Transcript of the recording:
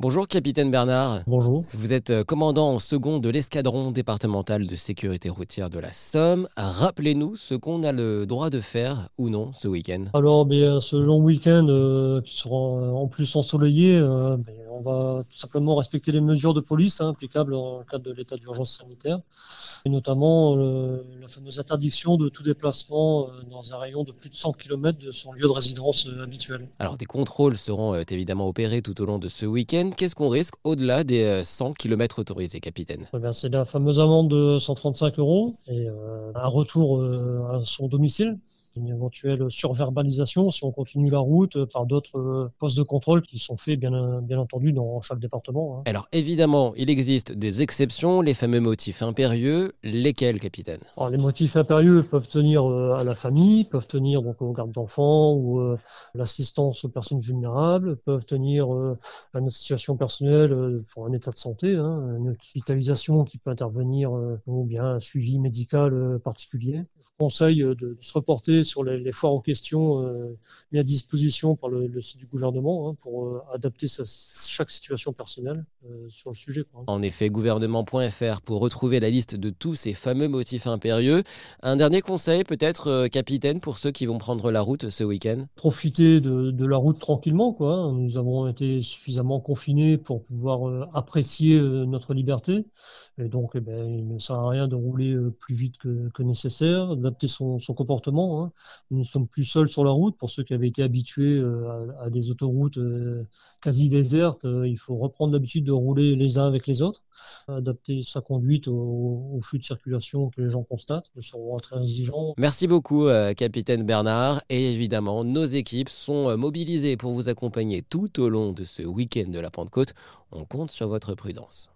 Bonjour capitaine Bernard. Bonjour. Vous êtes euh, commandant en second de l'escadron départemental de sécurité routière de la Somme. Rappelez-nous ce qu'on a le droit de faire ou non ce week-end. Alors, bien, ce long week-end euh, qui sera en plus ensoleillé, euh, on va tout simplement respecter les mesures de police hein, applicables dans le cadre de l'état d'urgence sanitaire, et notamment la fameuse interdiction de tout déplacement dans un rayon de plus de 100 km de son lieu de résidence habituel. Alors, des contrôles seront évidemment opérés tout au long de ce week-end. Qu'est-ce qu'on risque au-delà des 100 euh, km autorisés, capitaine? Eh C'est la fameuse amende de 135 euros et euh, un retour euh, à son domicile. Une éventuelle surverbalisation si on continue la route par d'autres postes de contrôle qui sont faits bien, bien entendu dans chaque département. Hein. Alors évidemment, il existe des exceptions, les fameux motifs impérieux. Lesquels, capitaine? Les motifs impérieux peuvent tenir à la famille, peuvent tenir donc aux gardes d'enfants ou l'assistance aux personnes vulnérables, peuvent tenir à une situation personnelle euh, pour un état de santé, hein, une hospitalisation qui peut intervenir euh, ou bien un suivi médical euh, particulier. Je conseille de, se reporter sur les, foires aux questions mis à disposition par le, site du gouvernement hein, pour adapter chaque situation personnelle sur le sujet. En effet, gouvernement.fr pour retrouver la liste de tous ces fameux motifs impérieux. Un dernier conseil peut-être, capitaine, pour ceux qui vont prendre la route ce week-end? Profiter de, de, la route tranquillement. Quoi. Nous avons été suffisamment confinés pour pouvoir euh, apprécier euh, notre liberté. Et donc, eh ben, il ne sert à rien de rouler euh, plus vite que, nécessaire, d'adapter son, comportement. Hein. Nous ne sommes plus seuls sur la route. Pour ceux qui avaient été habitués à, des autoroutes quasi désertes, il faut reprendre l'habitude de rouler les uns avec les autres, adapter sa conduite au, flux de circulation que les gens constatent. Nous serons très. Merci beaucoup, capitaine Bernard. Et évidemment, nos équipes sont mobilisées pour vous accompagner tout au long de ce week-end de la Pentecôte, on compte sur votre prudence.